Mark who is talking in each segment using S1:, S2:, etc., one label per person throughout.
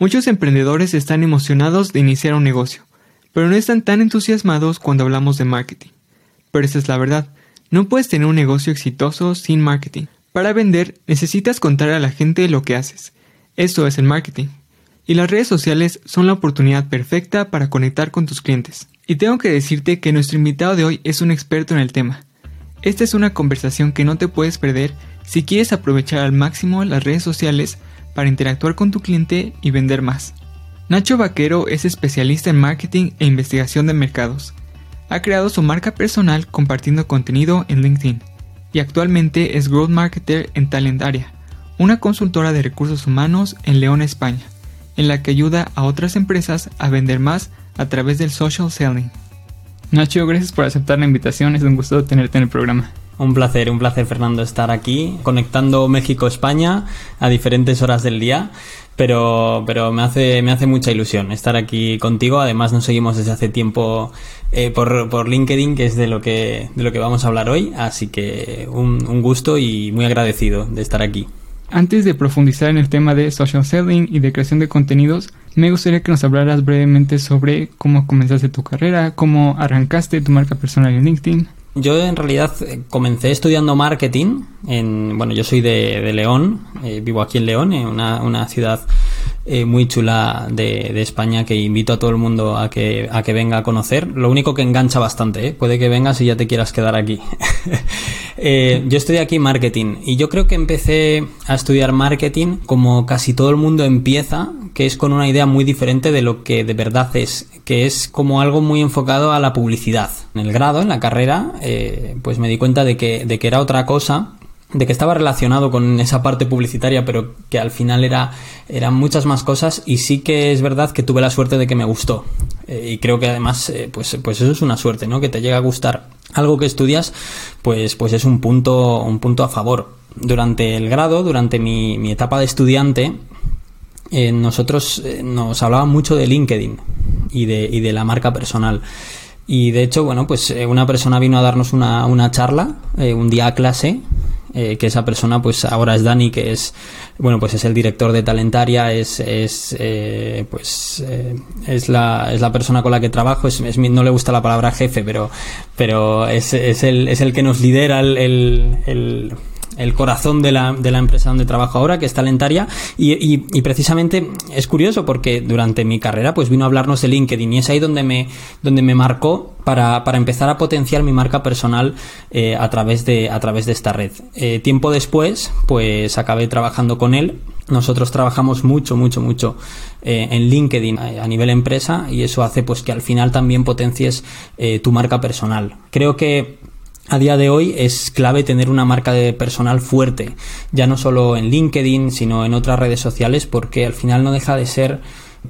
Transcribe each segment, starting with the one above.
S1: Muchos emprendedores están emocionados de iniciar un negocio, pero no están tan entusiasmados cuando hablamos de marketing. Pero esa es la verdad, no puedes tener un negocio exitoso sin marketing. Para vender necesitas contar a la gente lo que haces. Eso es el marketing. Y las redes sociales son la oportunidad perfecta para conectar con tus clientes. Y tengo que decirte que nuestro invitado de hoy es un experto en el tema. Esta es una conversación que no te puedes perder si quieres aprovechar al máximo las redes sociales para interactuar con tu cliente y vender más. Nacho Vaquero es especialista en marketing e investigación de mercados. Ha creado su marca personal compartiendo contenido en LinkedIn y actualmente es Growth Marketer en Talentaria, una consultora de recursos humanos en León, España, en la que ayuda a otras empresas a vender más a través del social selling. Nacho, gracias por aceptar la invitación, es un gusto tenerte en el programa.
S2: Un placer, un placer Fernando estar aquí, conectando México-España a diferentes horas del día, pero, pero me, hace, me hace mucha ilusión estar aquí contigo. Además nos seguimos desde hace tiempo eh, por, por, LinkedIn, que es de lo que, de lo que vamos a hablar hoy, así que un, un gusto y muy agradecido de estar aquí.
S1: Antes de profundizar en el tema de social selling y de creación de contenidos, me gustaría que nos hablaras brevemente sobre cómo comenzaste tu carrera, cómo arrancaste tu marca personal en LinkedIn.
S2: Yo en realidad eh, comencé estudiando marketing. En, bueno, yo soy de, León, eh, vivo aquí en León, en una, una ciudad eh, muy chula de, España que invito a todo el mundo a que, a que venga a conocer. Lo único que engancha bastante, ¿eh? puede que vengas y ya te quieras quedar aquí. eh, yo estudié aquí marketing y yo creo que empecé a estudiar marketing como casi todo el mundo empieza, que es con una idea muy diferente de lo que de verdad es, que es como algo muy enfocado a la publicidad. En el grado, en la carrera, pues me di cuenta de que, de que era otra cosa de que estaba relacionado con esa parte publicitaria, pero que al final era eran muchas más cosas y sí que es verdad que tuve la suerte de que me gustó. Eh, y creo que además eh, pues pues eso es una suerte, ¿no? Que te llega a gustar algo que estudias, pues pues es un punto un punto a favor. Durante el grado, durante mi, mi etapa de estudiante, eh, nosotros nos hablaban mucho de LinkedIn y de, y de la marca personal. Y de hecho, bueno, pues una persona vino a darnos una, una charla, un día a clase, eh, que esa persona pues ahora es Dani que es bueno pues es el director de Talentaria es es eh, pues eh, es la es la persona con la que trabajo es, no le gusta la palabra jefe pero pero es, es el es el que nos lidera el, corazón de la, de la empresa donde trabajo ahora, que es Talentaria, y, y, precisamente es curioso porque durante mi carrera pues vino a hablarnos de LinkedIn y es ahí donde me, donde me marcó para, para empezar a potenciar mi marca personal eh, a, través de, a través de esta red. Eh, tiempo después, pues acabé trabajando con él. Nosotros trabajamos mucho, mucho, mucho eh, en LinkedIn a, nivel empresa y eso hace pues que al final también potencies tu marca personal. Creo que a día de hoy es clave tener una marca de personal fuerte, ya no solo en LinkedIn, sino en otras redes sociales, porque al final no deja de ser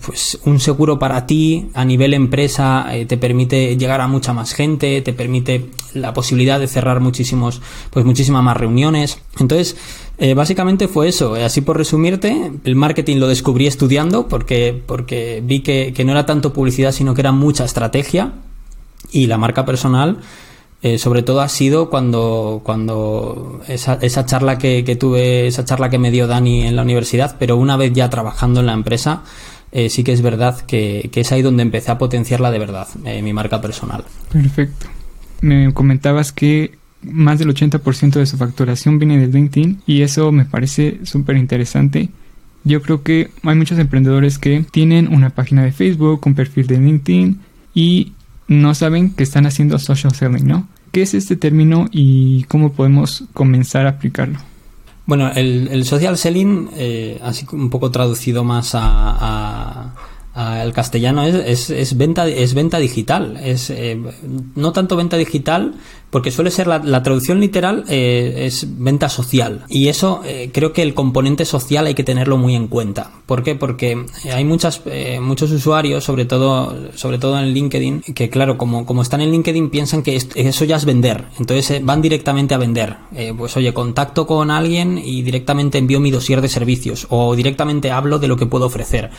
S2: pues un seguro para ti a nivel empresa eh, te permite llegar a mucha más gente te permite la posibilidad de cerrar muchísimos pues muchísimas más reuniones. Entonces eh, básicamente fue eso. Eh, así por resumirte el marketing lo descubrí estudiando porque porque vi que, que no era tanto publicidad sino que era mucha estrategia y la marca personal eh, sobre todo ha sido cuando, cuando esa, esa charla que, que, tuve, esa charla que me dio Dani en la universidad, pero una vez ya trabajando en la empresa, eh, sí que es verdad que, que, es ahí donde empecé a potenciarla de verdad, eh, mi marca personal.
S1: Perfecto. Me comentabas que más del 80% de su facturación viene de LinkedIn y eso me parece súper interesante. Yo creo que hay muchos emprendedores que tienen una página de Facebook, un perfil de LinkedIn y no saben que están haciendo social selling, ¿no? ¿Qué es este término y cómo podemos comenzar a aplicarlo?
S2: Bueno, el, social selling, eh, así un poco traducido más a el castellano es, es, venta es venta digital es eh, no tanto venta digital porque suele ser la, traducción literal eh, es venta social. Y eso eh, creo que el componente social hay que tenerlo muy en cuenta. ¿por qué? porque hay muchas muchos usuarios sobre todo sobre todo en LinkedIn que claro como, como están en LinkedIn piensan que eso ya es vender. Entonces van directamente a vender. Pues oye contacto con alguien y directamente envío mi dossier de servicios o directamente hablo de lo que puedo ofrecer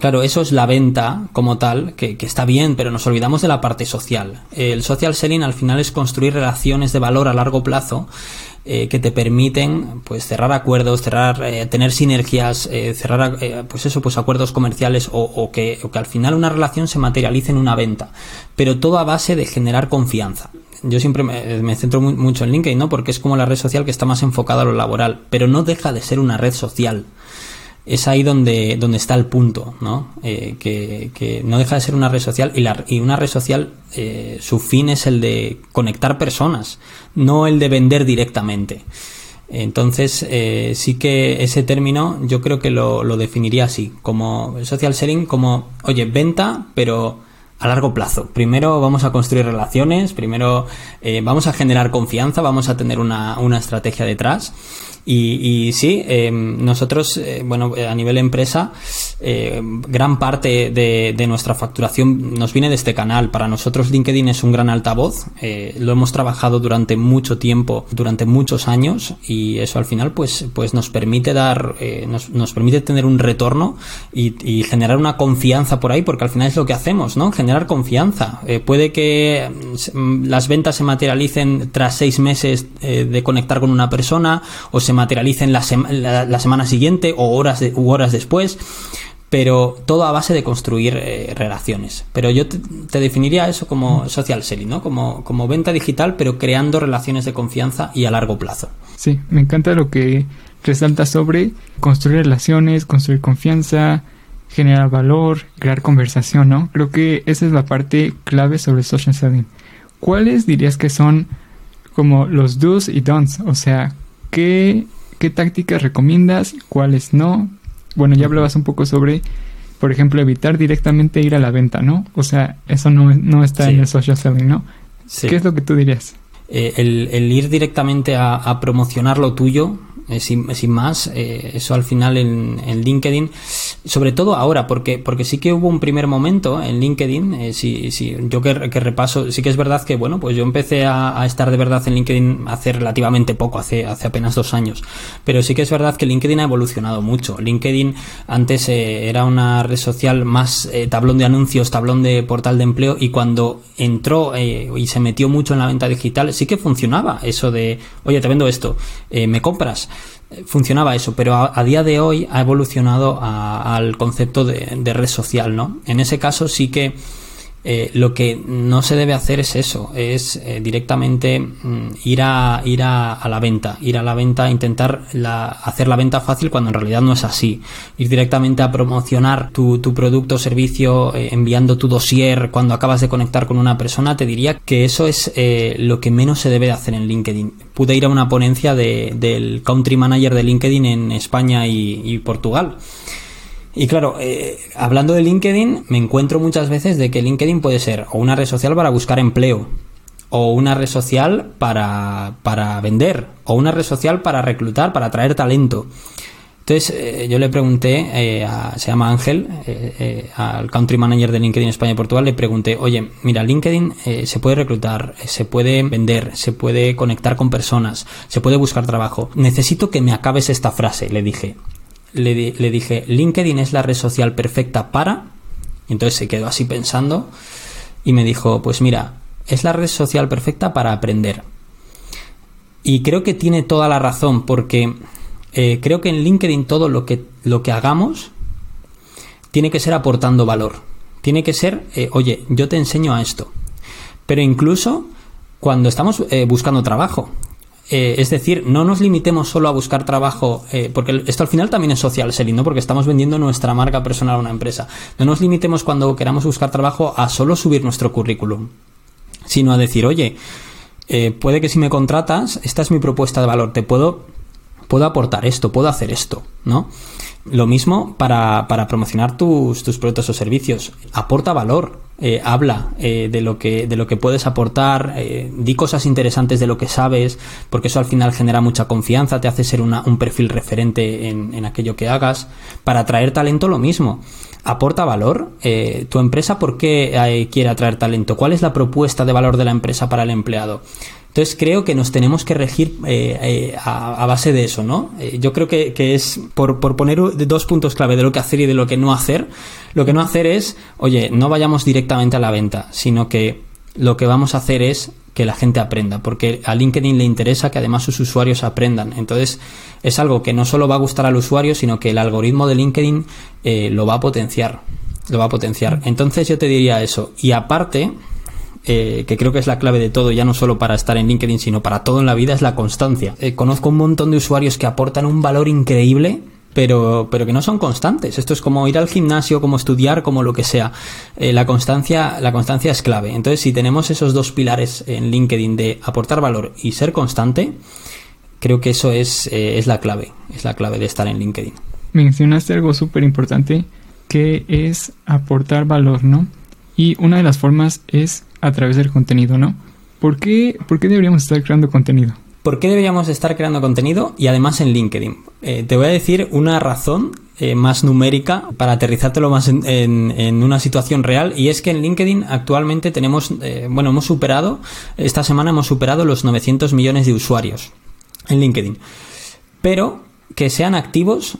S2: Claro, eso es la venta como tal, que, está bien, pero nos olvidamos de la parte social. El social selling al final es construir relaciones de valor a largo plazo eh, que te permiten pues cerrar acuerdos, cerrar, eh, tener sinergias, eh, cerrar pues eso, pues acuerdos comerciales o, que, o que al final una relación se materialice en una venta. Pero todo a base de generar confianza yo siempre me, centro mucho en LinkedIn, ¿no? Porque es como la red social que está más enfocada a lo laboral, pero no deja de ser una red social es ahí donde, donde está el punto, ¿no? Eh, que, no deja de ser una red social y, la, y una red social, eh, su fin es el de conectar personas, no el de vender directamente. Entonces, eh, sí que ese término yo creo que lo, lo definiría así, como social selling, como, oye, venta, pero a largo plazo. Primero vamos a construir relaciones, primero vamos a generar confianza, vamos a tener una, una estrategia detrás y, sí, eh, nosotros, eh, bueno, a nivel empresa, eh, gran parte de, de, nuestra facturación nos viene de este canal. Para nosotros LinkedIn es un gran altavoz. lo hemos trabajado durante mucho tiempo, durante muchos años, y eso al final, pues, pues nos permite dar, nos, nos, permite tener un retorno y, y, generar una confianza por ahí, porque al final es lo que hacemos, ¿no? Generar confianza. puede que mm, las ventas se materialicen tras seis meses de conectar con una persona o se materialicen la, la, semana siguiente o horas, u horas después pero todo a base de construir eh, relaciones. Pero yo te, definiría eso como social selling, ¿no? Como, como venta digital, pero creando relaciones de confianza y a largo plazo.
S1: Sí, me encanta lo que resalta sobre construir relaciones, construir confianza, generar valor, crear conversación, ¿no? Creo que esa es la parte clave sobre social selling. ¿Cuáles dirías que son como los do's y don'ts? O sea, ¿qué ¿Qué tácticas recomiendas? ¿Cuáles no? Bueno, ya hablabas un poco sobre, por ejemplo, evitar directamente ir a la venta, ¿no? O sea, eso no, no está en el social selling, ¿no? ¿Qué es lo que tú dirías?
S2: Eh, el, ir directamente a, promocionar lo tuyo eh, sin, más, eh, eso al final en, LinkedIn, sobre todo ahora, porque, porque sí que hubo un primer momento en LinkedIn, eh, si, si, yo que, repaso, sí que es verdad que, bueno, pues yo empecé a, estar de verdad en LinkedIn hace relativamente poco, hace, hace apenas dos años, pero sí que es verdad que LinkedIn ha evolucionado mucho. LinkedIn antes era una red social más tablón de anuncios, tablón de portal de empleo, y cuando entró y se metió mucho en la venta digital, sí que funcionaba eso de, oye, te vendo esto, me compras funcionaba eso, pero a, día de hoy ha evolucionado al concepto de, de, red social, ¿no? En ese caso sí que eh, lo que no se debe hacer es eso, es eh, directamente mm, ir a ir a, la venta, ir a la venta, intentar hacer la venta fácil cuando en realidad no es así, ir directamente a promocionar tu, producto o servicio eh, enviando tu dossier cuando acabas de conectar con una persona, te diría que eso es lo que menos se debe hacer en LinkedIn. Pude ir a una ponencia del country manager de LinkedIn en España y Portugal. Y claro, eh, hablando de LinkedIn, me encuentro muchas veces de que LinkedIn puede ser o una red social para buscar empleo, o una red social para, para vender, o una red social para reclutar, para atraer talento. Entonces eh, yo le pregunté, eh, se llama Ángel, al country manager de LinkedIn España y Portugal, le pregunté, oye, mira, LinkedIn se puede reclutar, se puede vender, se puede conectar con personas, se puede buscar trabajo. Necesito que me acabes esta frase, le dije le, dije, LinkedIn es la red social perfecta para... Y entonces se quedó así pensando y me dijo, pues mira, es la red social perfecta para aprender. Y creo que tiene toda la razón porque eh, creo que en LinkedIn todo lo que, lo que hagamos tiene que ser aportando valor. Tiene que ser, eh, oye, yo te enseño a esto. Pero incluso cuando estamos eh, buscando trabajo, eh, es decir, no nos limitemos solo a buscar trabajo, eh, porque esto al final también es social selling, ¿no? Porque estamos vendiendo nuestra marca personal a una empresa. No nos limitemos cuando queramos buscar trabajo a solo subir nuestro currículum, sino a decir, oye, eh, puede que si me contratas, esta es mi propuesta de valor, te puedo, puedo aportar esto, puedo hacer esto, ¿no? Lo mismo para, para promocionar tus, tus productos o servicios. Aporta valor, eh, habla eh, de, lo que, de lo que puedes aportar, eh, di cosas interesantes de lo que sabes, porque eso al final genera mucha confianza, te hace ser una, un perfil referente en, en, aquello que hagas. Para atraer talento lo mismo. ¿Aporta valor? ¿Tu empresa por qué quiere atraer talento? ¿Cuál es la propuesta de valor de la empresa para el empleado? Entonces creo que nos tenemos que regir eh, eh, a, base de eso, ¿no? yo creo que, es, por, por, poner dos puntos clave de lo que hacer y de lo que no hacer, lo que no hacer es, oye, no vayamos directamente a la venta, sino que lo que vamos a hacer es que la gente aprenda, porque a LinkedIn le interesa que además sus usuarios aprendan. Entonces, es algo que no solo va a gustar al usuario, sino que el algoritmo de LinkedIn eh, lo va a potenciar. Lo va a potenciar. Entonces, yo te diría eso. Y aparte, eh, que creo que es la clave de todo, ya no solo para estar en LinkedIn, sino para todo en la vida, es la constancia. Eh, conozco un montón de usuarios que aportan un valor increíble pero, pero que no son constantes. Esto es como ir al gimnasio, como estudiar, como lo que sea. Eh, la, constancia, la constancia es clave. Entonces, si tenemos esos dos pilares en LinkedIn de aportar valor y ser constante, creo que eso es, es la clave. Es la clave de estar en LinkedIn.
S1: Mencionaste algo súper importante que es aportar valor, ¿no? Y una de las formas es a través del contenido, ¿no? ¿Por qué, ¿Por qué deberíamos estar creando contenido?
S2: ¿Por qué deberíamos estar creando contenido y además en LinkedIn? Eh, te voy a decir una razón eh, más numérica para aterrizártelo más en, una situación real y es que en LinkedIn actualmente tenemos, eh, bueno, hemos superado, esta semana hemos superado los 900 millones de usuarios en LinkedIn. Pero que sean activos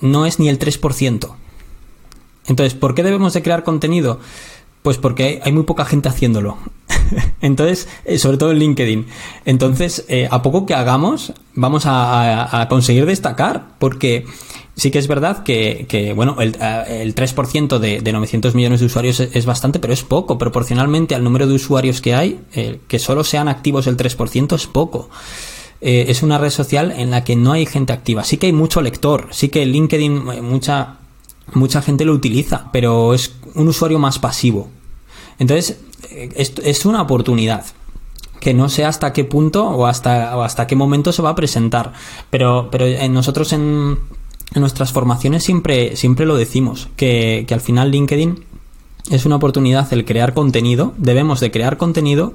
S2: no es ni el 3%. Entonces, ¿por qué debemos de crear contenido? Pues porque hay muy poca gente haciéndolo. Entonces, eh, sobre todo en LinkedIn. Entonces, eh, a poco que hagamos, vamos a, conseguir destacar, porque sí que es verdad que, bueno, el, 3% de, de, 900 millones de usuarios es, bastante, pero es poco. Proporcionalmente al número de usuarios que hay, eh, que solo sean activos el 3% es poco. es una red social en la que no hay gente activa. Sí que hay mucho lector, sí que LinkedIn mucha, mucha gente lo utiliza, pero es un usuario más pasivo. Entonces, es, una oportunidad que no sé hasta qué punto o hasta, hasta qué momento se va a presentar. Pero, pero nosotros en, nuestras formaciones siempre, siempre lo decimos, que, que, al final LinkedIn es una oportunidad el crear contenido, debemos de crear contenido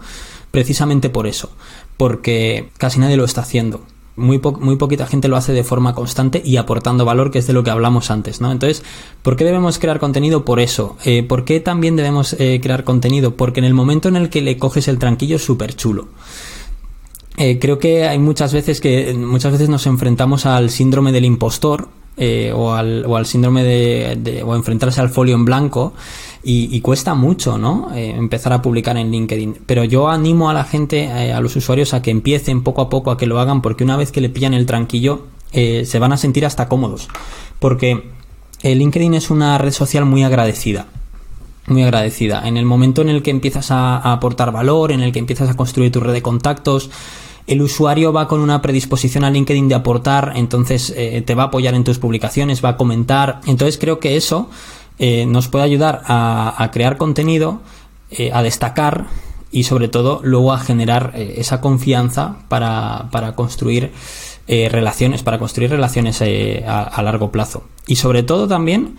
S2: precisamente por eso, porque casi nadie lo está haciendo muy, muy poquita gente lo hace de forma constante y aportando valor, que es de lo que hablamos antes, ¿no? Entonces, ¿por qué debemos crear contenido? Por eso. Eh, ¿Por qué también debemos eh, crear contenido? Porque en el momento en el que le coges el tranquillo es súper chulo. Eh, creo que hay muchas veces que muchas veces nos enfrentamos al síndrome del impostor o, al, o, al, síndrome de, o enfrentarse al folio en blanco y, cuesta mucho, ¿no? Eh, empezar a publicar en LinkedIn. Pero yo animo a la gente, eh, a los usuarios, a que empiecen poco a poco a que lo hagan, porque una vez que le pillan el tranquillo, eh, se van a sentir hasta cómodos. Porque LinkedIn es una red social muy agradecida. Muy agradecida. En el momento en el que empiezas a, aportar valor, en el que empiezas a construir tu red de contactos, el usuario va con una predisposición a LinkedIn de aportar, entonces te va a apoyar en tus publicaciones, va a comentar. Entonces creo que eso eh, nos puede ayudar a, crear contenido, eh, a destacar y sobre todo luego a generar eh, esa confianza para, construir relaciones, para construir relaciones a, largo plazo. Y sobre todo también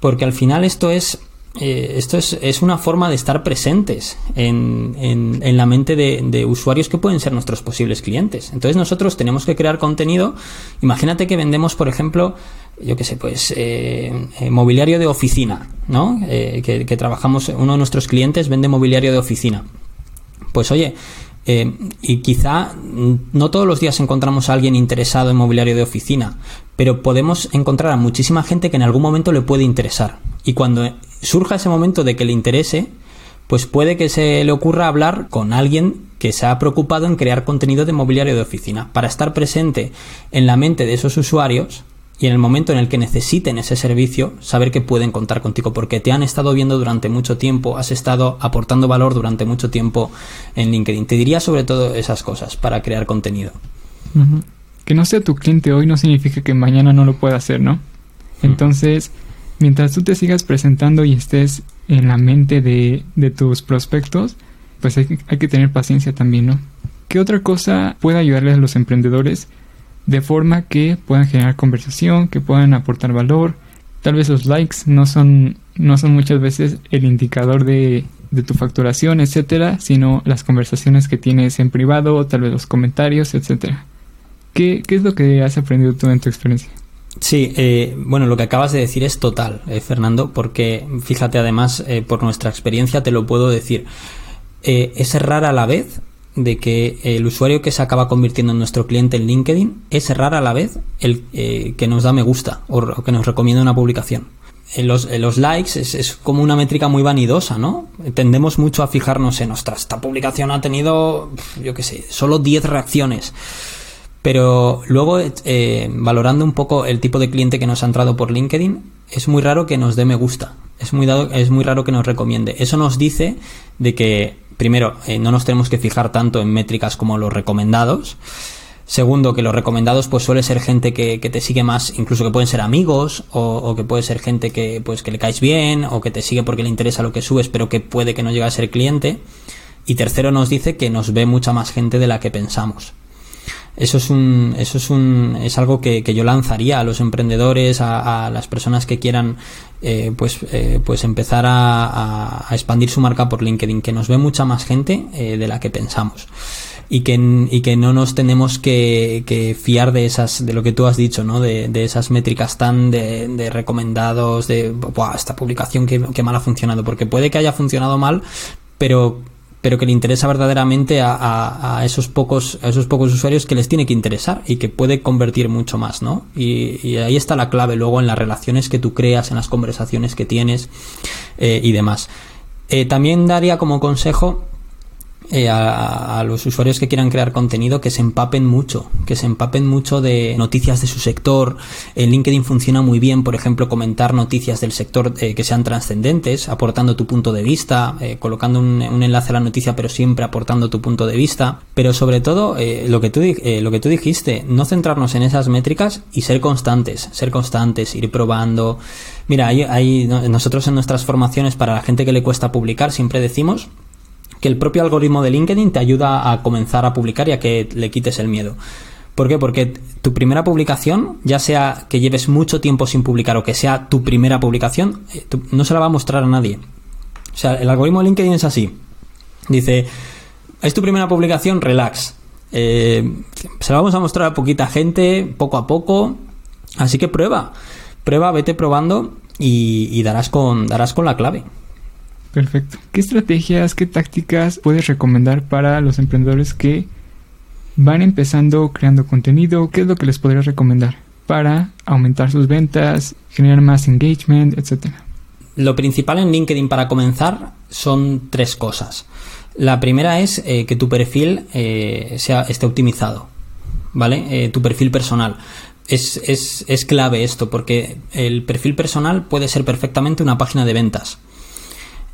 S2: porque al final esto es esto es, una forma de estar presentes en, en, la mente de, usuarios que pueden ser nuestros posibles clientes. Entonces nosotros tenemos que crear contenido. Imagínate que vendemos, por ejemplo, yo qué sé, pues eh, eh, mobiliario de oficina, ¿no? Eh, que, trabajamos, uno de nuestros clientes vende mobiliario de oficina. Pues oye, y quizá no todos los días encontramos a alguien interesado en mobiliario de oficina, pero podemos encontrar a muchísima gente que en algún momento le puede interesar. Y cuando surja ese momento de que le interese, pues puede que se le ocurra hablar con alguien que se ha preocupado en crear contenido de mobiliario de oficina, para estar presente en la mente de esos usuarios y en el momento en el que necesiten ese servicio, saber que pueden contar contigo porque te han estado viendo durante mucho tiempo, has estado aportando valor durante mucho tiempo en LinkedIn. Te diría sobre todo esas cosas para crear contenido.
S1: Que no sea tu cliente hoy no significa que mañana no lo pueda hacer, ¿no? Entonces, mientras tú te sigas presentando y estés en la mente de, tus prospectos, pues hay, hay que tener paciencia también, ¿no? ¿Qué otra cosa puede ayudarles a los emprendedores de forma que puedan generar conversación, que puedan aportar valor. Tal vez los likes no son, no son muchas veces el indicador de, de tu facturación, etcétera, sino las conversaciones que tienes en privado, tal vez los comentarios, etcétera. ¿Qué, ¿Qué, es lo que has aprendido tú en tu experiencia?
S2: Sí, eh, bueno, lo que acabas de decir es total, eh, Fernando, porque fíjate además, eh, por nuestra experiencia te lo puedo decir, es rara a la vez de que el usuario que se acaba convirtiendo en nuestro cliente en LinkedIn es rara a la vez el eh, que nos da me gusta o, que nos recomienda una publicación. Los, los likes es, como una métrica muy vanidosa, ¿no? Tendemos mucho a fijarnos en, ostras, esta publicación ha tenido, yo qué sé, solo 10 reacciones. Pero luego, eh, valorando un poco el tipo de cliente que nos ha entrado por LinkedIn, es muy raro que nos dé me gusta. Es muy, es muy raro que nos recomiende. Eso nos dice de que primero, eh, no nos tenemos que fijar tanto en métricas como los recomendados. Segundo, que los recomendados pues suele ser gente que, te sigue más, incluso que pueden ser amigos, o, que puede ser gente que pues que le caes bien, o que te sigue porque le interesa lo que subes, pero que puede que no llegue a ser cliente. Y tercero nos dice que nos ve mucha más gente de la que pensamos. Eso es un, eso es un, es algo que, yo lanzaría a los emprendedores, a, las personas que quieran, eh, pues, eh, pues empezar a, expandir su marca por LinkedIn, que nos ve mucha más gente eh, de la que pensamos. Y que, y que no nos tenemos que, fiar de esas, de lo que tú has dicho, ¿no? De, esas métricas tan de, recomendados, de, esta publicación que, que mal ha funcionado, porque puede que haya funcionado mal, pero pero que le interesa verdaderamente a, esos pocos esos pocos usuarios que les tiene que interesar y que puede convertir mucho más, ¿no? Y, ahí está la clave luego en las relaciones que tú creas, en las conversaciones que tienes eh, y demás. Eh, también daría como consejo eh, a, los usuarios que quieran crear contenido que se empapen mucho, que se empapen mucho de noticias de su sector. En LinkedIn funciona muy bien, por ejemplo, comentar noticias del sector eh, que sean trascendentes, aportando tu punto de vista, eh, colocando un, enlace a la noticia, pero siempre aportando tu punto de vista. Pero sobre todo, lo, que tú, lo que tú dijiste, no centrarnos en esas métricas y ser constantes, ser constantes, ir probando. Mira, hay, nosotros en nuestras formaciones, para la gente que le cuesta publicar, siempre decimos que el propio algoritmo de LinkedIn te ayuda a comenzar a publicar y a que le quites el miedo. ¿Por qué? Porque tu primera publicación, ya sea que lleves mucho tiempo sin publicar o que sea tu primera publicación, eh, no se la va a mostrar a nadie. O sea, el algoritmo de LinkedIn es así. Dice, es tu primera publicación, relax. Eh, se la vamos a mostrar a poquita gente, poco a poco. Así que prueba. Prueba, vete probando y, darás, con, darás con la clave.
S1: Perfecto. ¿Qué estrategias, qué tácticas puedes recomendar para los emprendedores que van empezando creando contenido? ¿Qué es lo que les podrías recomendar para aumentar sus ventas, generar más engagement, etcétera?
S2: Lo principal en LinkedIn para comenzar son tres cosas. La primera es eh, que tu perfil eh, sea, esté optimizado, ¿vale? Eh, tu perfil personal. Es, es, es clave esto porque el perfil personal puede ser perfectamente una página de ventas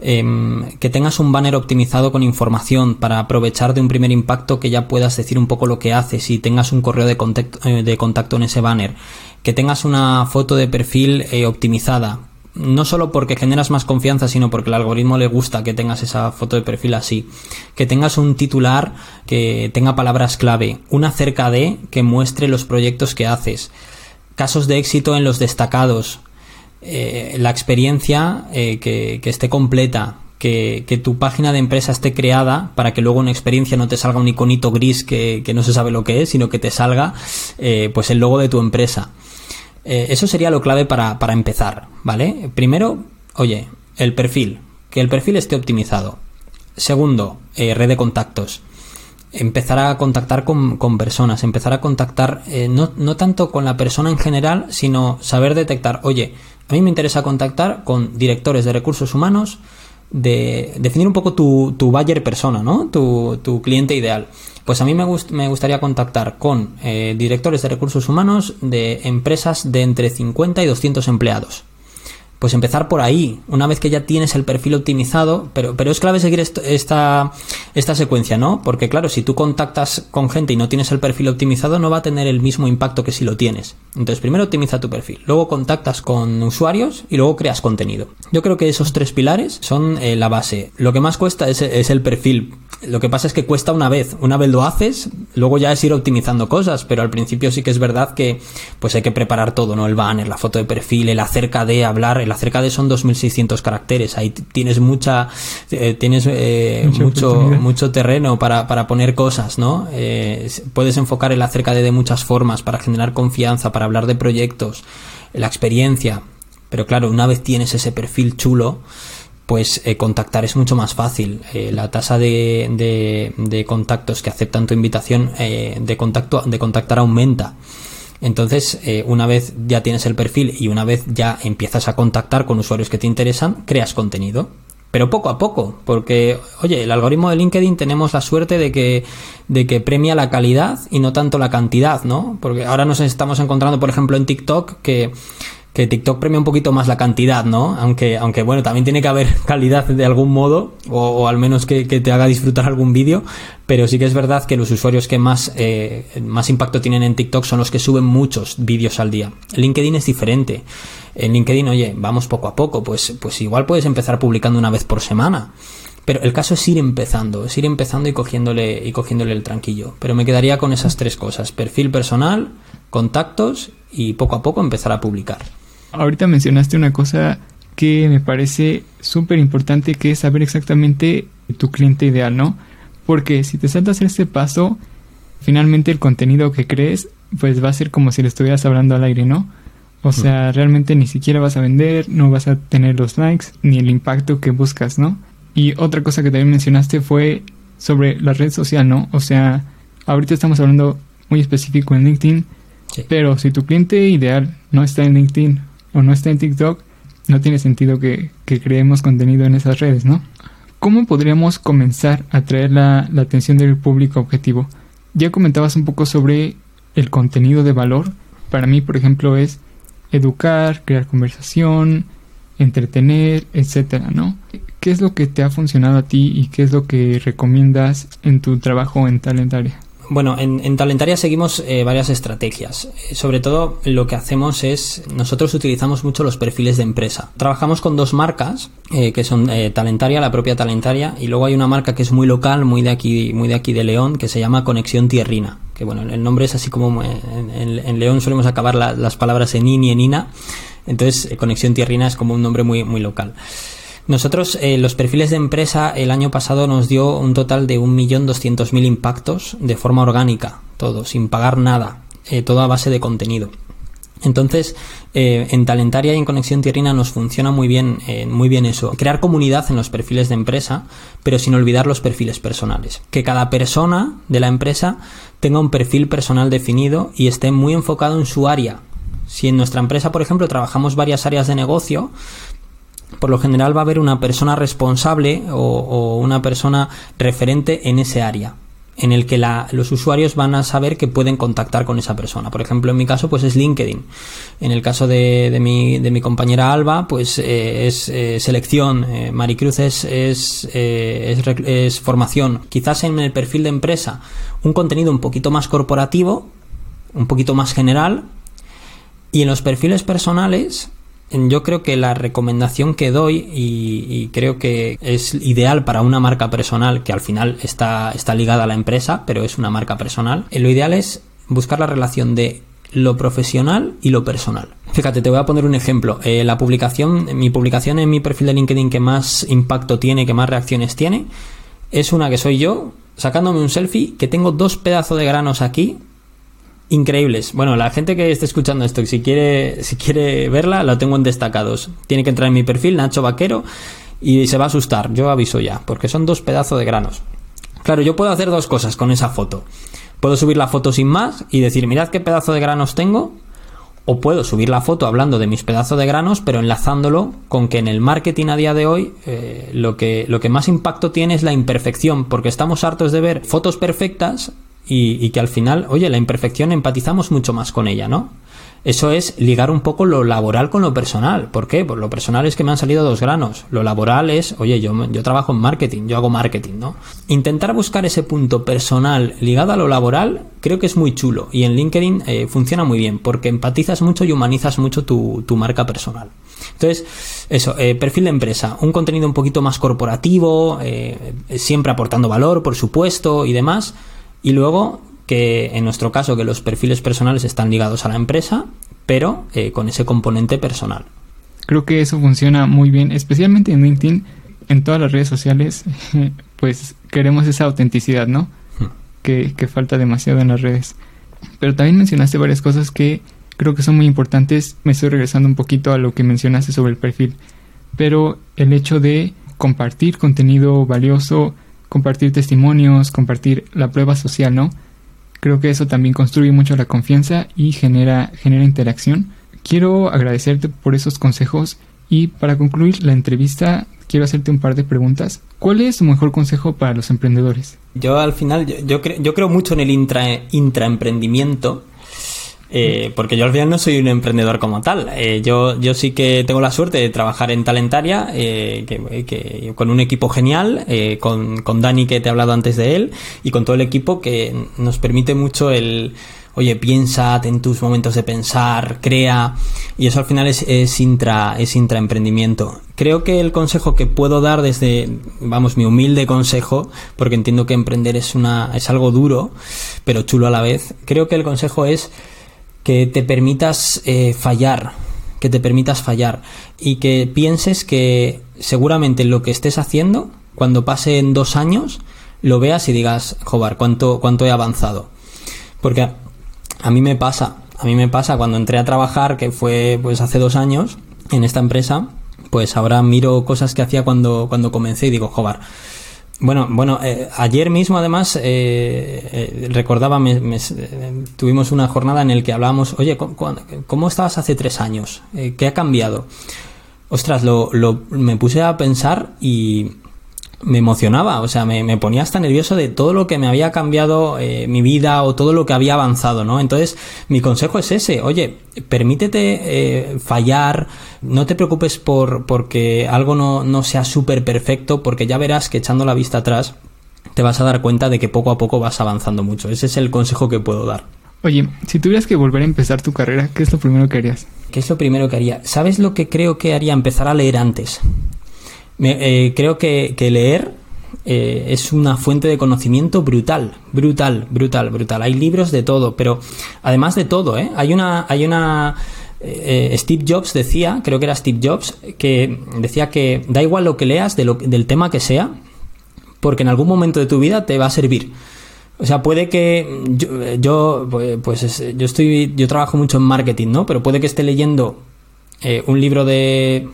S2: Em, que tengas un banner optimizado con información para aprovechar de un primer impacto que ya puedas decir un poco lo que haces y tengas un correo de contacto, eh, de contacto en ese banner, que tengas una foto de perfil eh, optimizada, no solo porque generas más confianza, sino porque el algoritmo le gusta que tengas esa foto de perfil así. Que tengas un titular que tenga palabras clave, una cerca de que muestre los proyectos que haces, casos de éxito en los destacados, eh, la experiencia eh, que, esté completa, que, tu página de empresa esté creada para que luego en experiencia no te salga un iconito gris que, no se sabe lo que es, sino que te salga eh, pues el logo de tu empresa. eso sería lo clave para, empezar, ¿vale? Primero, oye, el perfil, que el perfil esté optimizado. Segundo, red de contactos empezar a contactar con, personas, empezar a contactar no, no, tanto con la persona en general, sino saber detectar, oye, a mí me interesa contactar con directores de recursos humanos, de definir un poco tu, tu buyer persona, ¿no? Tu, tu, cliente ideal. Pues a mí me, me gustaría contactar con eh, directores de recursos humanos de empresas de entre 50 y 200 empleados pues empezar por ahí, una vez que ya tienes el perfil optimizado, pero, pero es clave seguir esta, esta secuencia, ¿no? Porque claro, si tú contactas con gente y no tienes el perfil optimizado, no va a tener el mismo impacto que si lo tienes. Entonces, primero optimiza tu perfil, luego contactas con usuarios y luego creas contenido. Yo creo que esos tres pilares son eh, la base. Lo que más cuesta es, es el perfil. Lo que pasa es que cuesta una vez. Una vez lo haces, luego ya es ir optimizando cosas, pero al principio sí que es verdad que pues hay que preparar todo, ¿no? El banner, la foto de perfil, el acerca de hablar, acerca de son 2600 caracteres. Ahí tienes mucha, eh, tienes eh, mucho, mucho terreno para, para, poner cosas, ¿no? Eh, puedes enfocar el acerca de de muchas formas para generar confianza, para hablar de proyectos, la experiencia. Pero claro, una vez tienes ese perfil chulo, pues eh, contactar es mucho más fácil. Eh, la tasa de, de, contactos que aceptan tu invitación eh, de, contacto, de contactar aumenta. Entonces, una vez ya tienes el perfil y una vez ya empiezas a contactar con usuarios que te interesan, creas contenido. Pero poco a poco, porque, oye, el algoritmo de LinkedIn tenemos la suerte de que, de que premia la calidad y no tanto la cantidad, ¿no? Porque ahora nos estamos encontrando, por ejemplo, en TikTok que que TikTok premia un poquito más la cantidad, ¿no? Aunque, aunque bueno, también tiene que haber calidad de algún modo, o, al menos que, te haga disfrutar algún vídeo, pero sí que es verdad que los usuarios que más, eh, más impacto tienen en TikTok son los que suben muchos vídeos al día. LinkedIn es diferente. En LinkedIn, oye, vamos poco a poco, pues, pues igual puedes empezar publicando una vez por semana. Pero el caso es ir empezando, es ir empezando y cogiéndole, y cogiéndole el tranquillo. Pero me quedaría con esas tres cosas, perfil personal, contactos y poco a poco empezar a publicar.
S1: Ahorita mencionaste una cosa que me parece súper importante, que es saber exactamente tu cliente ideal, ¿no? Porque si te saltas este paso, finalmente el contenido que crees, pues va a ser como si le estuvieras hablando al aire, ¿no? O sea, realmente ni siquiera vas a vender, no vas a tener los likes, ni el impacto que buscas, ¿no? Y otra cosa que también mencionaste fue sobre la red social, ¿no? O sea, ahorita estamos hablando muy específico en LinkedIn, pero si tu cliente ideal no está en LinkedIn o no está en TikTok, no tiene sentido que, creemos contenido en esas redes, ¿no? ¿Cómo podríamos comenzar a atraer la, la atención del público objetivo? Ya comentabas un poco sobre el contenido de valor. Para mí, por ejemplo, es educar, crear conversación, entretener, etcétera, ¿no? ¿Qué es lo que te ha funcionado a ti y qué es lo que recomiendas en tu trabajo en Talentaria?
S2: Bueno, en, Talentaria seguimos eh, varias estrategias. Eh, sobre todo lo que hacemos es, nosotros utilizamos mucho los perfiles de empresa. Trabajamos con dos marcas, eh, que son Talentaria, la propia Talentaria, y luego hay una marca que es muy local, muy de aquí, muy de aquí de León, que se llama Conexión Tierrina. Que bueno, el nombre es así como en, León solemos acabar las palabras en in y en ina. Entonces, Conexión Tierrina es como un nombre muy, muy local. Nosotros, eh, los perfiles de empresa, el año pasado nos dio un total de 1.200.000 impactos de forma orgánica, todo, sin pagar nada, eh, todo a base de contenido. Entonces, eh, en Talentaria y en Conexión Tierrina nos funciona muy bien, muy bien eso. Crear comunidad en los perfiles de empresa, pero sin olvidar los perfiles personales. Que cada persona de la empresa tenga un perfil personal definido y esté muy enfocado en su área. Si en nuestra empresa, por ejemplo, trabajamos varias áreas de negocio, por lo general va a haber una persona responsable o, una persona referente en ese área en el que los usuarios van a saber que pueden contactar con esa persona. Por ejemplo, en mi caso, pues es LinkedIn. En el caso de, mi, de mi, compañera Alba, pues eh, es eh, selección. Eh, Maricruz es, es, es, formación. Quizás en el perfil de empresa, un contenido un poquito más corporativo, un poquito más general. Y en los perfiles personales, yo creo que la recomendación que doy y, creo que es ideal para una marca personal que al final está, está ligada a la empresa, pero es una marca personal, eh, lo ideal es buscar la relación de lo profesional y lo personal. Fíjate, te voy a poner un ejemplo. Eh, la publicación, mi publicación en mi perfil de LinkedIn que más impacto tiene, que más reacciones tiene, es una que soy yo sacándome un selfie que tengo dos pedazos de granos aquí increíbles. Bueno, la gente que esté escuchando esto, si quiere, si quiere verla, la tengo en destacados. Tiene que entrar en mi perfil, Nacho Vaquero, y se va a asustar. Yo aviso ya, porque son dos pedazos de granos. Claro, yo puedo hacer dos cosas con esa foto. Puedo subir la foto sin más y decir, mirad qué pedazo de granos tengo. O puedo subir la foto hablando de mis pedazos de granos, pero enlazándolo con que en el marketing a día de hoy eh, lo, que, lo que más impacto tiene es la imperfección, porque estamos hartos de ver fotos perfectas y, que al final, oye, la imperfección empatizamos mucho más con ella, ¿no? Eso es ligar un poco lo laboral con lo personal. ¿Por qué? Pues lo personal es que me han salido dos granos. Lo laboral es, oye, yo, yo trabajo en marketing, yo hago marketing, ¿no? Intentar buscar ese punto personal ligado a lo laboral creo que es muy chulo y en LinkedIn eh, funciona muy bien porque empatizas mucho y humanizas mucho tu, marca personal. Entonces, eso, eh, perfil de empresa, un contenido un poquito más corporativo, eh, siempre aportando valor, por supuesto, y demás y luego que en nuestro caso que los perfiles personales están ligados a la empresa, pero eh, con ese componente personal.
S1: Creo que eso funciona muy bien, especialmente en LinkedIn, en todas las redes sociales, pues queremos esa autenticidad, ¿no? Hmm. Que, que falta demasiado en las redes. Pero también mencionaste varias cosas que creo que son muy importantes. Me estoy regresando un poquito a lo que mencionaste sobre el perfil. Pero el hecho de compartir contenido valioso, compartir testimonios, compartir la prueba social, ¿no? Creo que eso también construye mucho la confianza y genera, genera interacción. Quiero agradecerte por esos consejos y para concluir la entrevista quiero hacerte un par de preguntas. ¿Cuál es tu mejor consejo para los emprendedores?
S2: Yo al final, yo, yo, creo, mucho en el intra, intraemprendimiento eh, porque yo al final no soy un emprendedor como tal. Eh, yo, yo sí que tengo la suerte de trabajar en Talentaria, eh, que, con un equipo genial, con, con Dani que te he hablado antes de él, y con todo el equipo que nos permite mucho el, oye, piensa en tus momentos de pensar, crea, y eso al final es, es, intra, es intraemprendimiento. Creo que el consejo que puedo dar desde, vamos, mi humilde consejo, porque entiendo que emprender es, una, es algo duro, pero chulo a la vez, creo que el consejo es que te permitas eh, fallar, que te permitas fallar y que pienses que seguramente lo que estés haciendo, cuando pasen dos años, lo veas y digas, joder, cuánto, cuánto he avanzado. Porque a, mí me pasa, a mí me pasa cuando entré a trabajar, que fue pues hace dos años, en esta empresa, pues ahora miro cosas que hacía cuando, cuando comencé y digo, joder, bueno, bueno, eh, ayer mismo además eh, eh, recordaba, tuvimos una jornada en la que hablábamos, oye, ¿cómo, estabas hace tres años? ¿Qué ha cambiado? Ostras, lo, lo, me puse a pensar y, me emocionaba, o sea, me, ponía hasta nervioso de todo lo que me había cambiado eh, mi vida o todo lo que había avanzado, ¿no? Entonces, mi consejo es ese, oye, permítete eh, fallar, no te preocupes por porque algo no, no sea súper perfecto, porque ya verás que echando la vista atrás te vas a dar cuenta de que poco a poco vas avanzando mucho. Ese es el consejo que puedo dar.
S1: Oye, si tuvieras que volver a empezar tu carrera, ¿qué es lo primero que harías?
S2: ¿Qué es lo primero que haría? ¿Sabes lo que creo que haría? Empezar a leer antes. Eh, creo que, leer eh, es una fuente de conocimiento brutal, brutal, brutal, brutal. Hay libros de todo, pero además de todo, ¿eh? hay una, hay una Steve Jobs decía, creo que era Steve Jobs, que decía que da igual lo que leas del tema que sea, porque en algún momento de tu vida te va a servir. O sea, puede que yo, yo pues yo estoy, yo trabajo mucho en marketing, ¿no? Pero puede que esté leyendo un libro de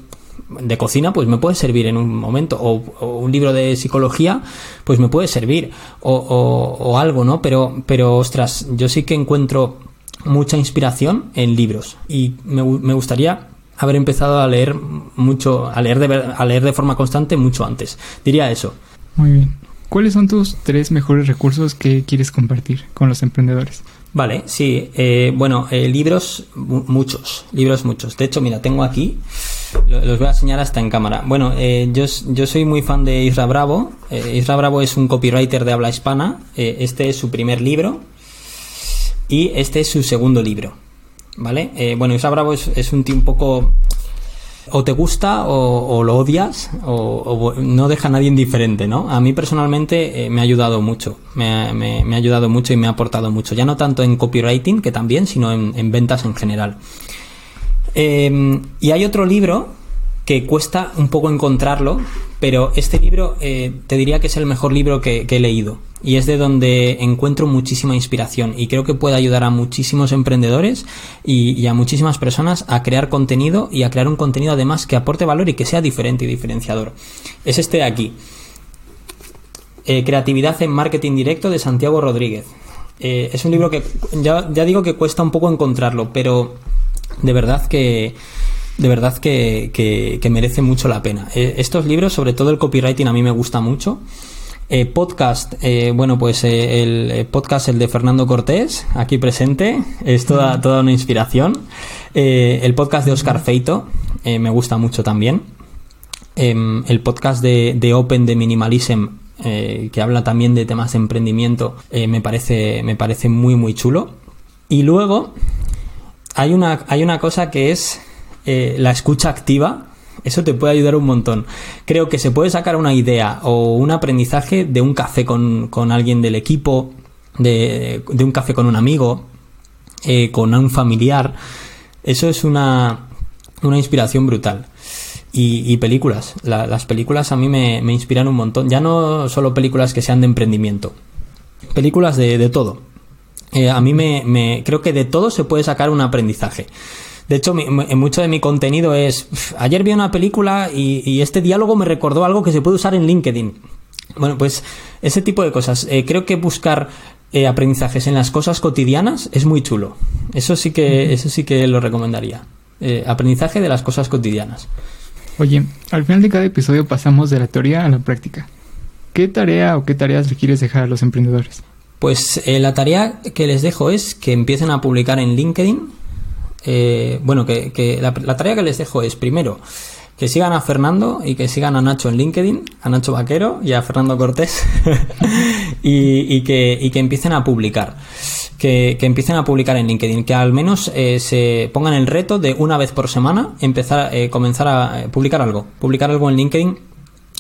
S2: de cocina, pues me puede servir en un momento, o, un libro de psicología, pues me puede servir, o, algo, ¿no? Pero, pero, ostras, yo sí que encuentro mucha inspiración en libros y me, me gustaría haber empezado a leer mucho, a leer, de, a leer de forma constante mucho antes. Diría eso.
S1: Muy bien. ¿Cuáles son tus tres mejores recursos que quieres compartir con los emprendedores?
S2: Vale, sí. Eh, bueno, eh, libros, muchos, libros muchos. De hecho, mira, tengo aquí, los voy a enseñar hasta en cámara. Bueno, eh, yo, soy muy fan de Isra Bravo. Isra Bravo es un copywriter de habla hispana. este es su primer libro y este es su segundo libro. ¿Vale? bueno, Isra Bravo es, es un tío un poco o te gusta o, lo odias o, no deja a nadie indiferente, ¿no? A mí personalmente eh, me ha ayudado mucho, me, ha ayudado mucho y me ha aportado mucho, ya no tanto en copywriting, que también, sino en, ventas en general. Em, y hay otro libro que cuesta un poco encontrarlo, pero este libro eh, te diría que es el mejor libro que, he leído y es de donde encuentro muchísima inspiración y creo que puede ayudar a muchísimos emprendedores y, a muchísimas personas a crear contenido y a crear un contenido además que aporte valor y que sea diferente y diferenciador. Es este de aquí. Eh, Creatividad en Marketing Directo de Santiago Rodríguez. Eh, es un libro que ya, ya digo que cuesta un poco encontrarlo, pero de verdad que de verdad que, que, merece mucho la pena. Eh, estos libros, sobre todo el copywriting, a mí me gusta mucho. Eh, podcast, eh, bueno, pues el podcast, el de Fernando Cortés, aquí presente, es toda, toda una inspiración. el podcast de Oscar Feito, me gusta mucho también. Em, el podcast de, de, Open de Minimalism, que habla también de temas de emprendimiento, me, parece, me parece muy, muy chulo. Y luego hay una, hay una cosa que es eh, la escucha activa, eso te puede ayudar un montón. Creo que se puede sacar una idea o un aprendizaje de un café con, alguien del equipo, de, un café con un amigo, eh, con un familiar. Eso es una, una inspiración brutal. Y, películas. las películas a mí me, inspiran un montón. Ya no solo películas que sean de emprendimiento. Películas de, todo. Eh, a mí me, me, creo que de todo se puede sacar un aprendizaje De hecho, mucho de mi contenido es, ayer vi una película y, este diálogo me recordó algo que se puede usar en LinkedIn. Bueno, pues ese tipo de cosas. Eh, creo que buscar eh, aprendizajes en las cosas cotidianas es muy chulo. Eso sí que, eso sí que lo recomendaría. Eh, aprendizaje de las cosas cotidianas.
S1: Oye, al final de cada episodio pasamos de la teoría a la práctica. ¿Qué tarea o qué tareas le quieres dejar a los emprendedores?
S2: Pues la tarea que les dejo es que empiecen a publicar en LinkedIn eh, bueno, que, la, tarea que les dejo es primero que sigan a Fernando y que sigan a Nacho en LinkedIn, a Nacho Vaquero y a Fernando Cortés y, que, empiecen a publicar. Que, empiecen a publicar en LinkedIn, que al menos eh, se pongan el reto de una vez por semana empezar, eh, comenzar a publicar algo, publicar algo en LinkedIn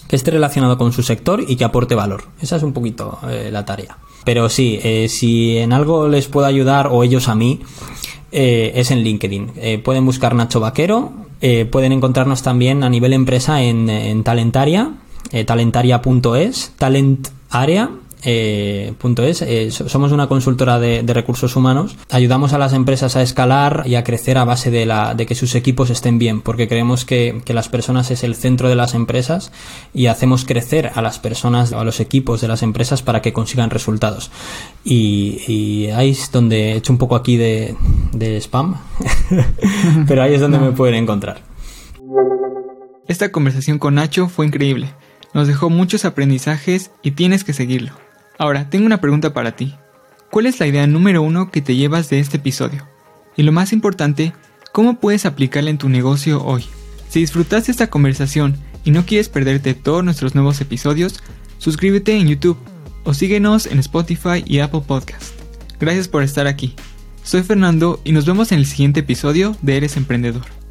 S2: que esté relacionado con su sector y que aporte valor. Esa es un poquito la tarea. Pero sí, si en algo les puedo ayudar o ellos a mí, eh, es en LinkedIn. Eh, pueden buscar Nacho Vaquero, eh, pueden encontrarnos también a nivel empresa en, Talentaria, talentaria.es, Talent Area eh, es, eh, somos una consultora de, recursos humanos. Ayudamos a las empresas a escalar y a crecer a base de, la, de que sus equipos estén bien, porque creemos que, las personas es el centro de las empresas y hacemos crecer a las personas, a los equipos de las empresas para que consigan resultados. Y, ahí es donde he hecho un poco aquí de, spam, pero ahí es donde me pueden encontrar.
S1: Esta conversación con Nacho fue increíble. Nos dejó muchos aprendizajes y tienes que seguirlo. Ahora, tengo una pregunta para ti. ¿Cuál es la idea número uno que te llevas de este episodio? Y lo más importante, ¿cómo puedes aplicarla en tu negocio hoy? Si disfrutaste esta conversación y no quieres perderte todos nuestros nuevos episodios, suscríbete en YouTube o síguenos en Spotify y Apple Podcast. Gracias por estar aquí. Soy Fernando y nos vemos en el siguiente episodio de Eres Emprendedor.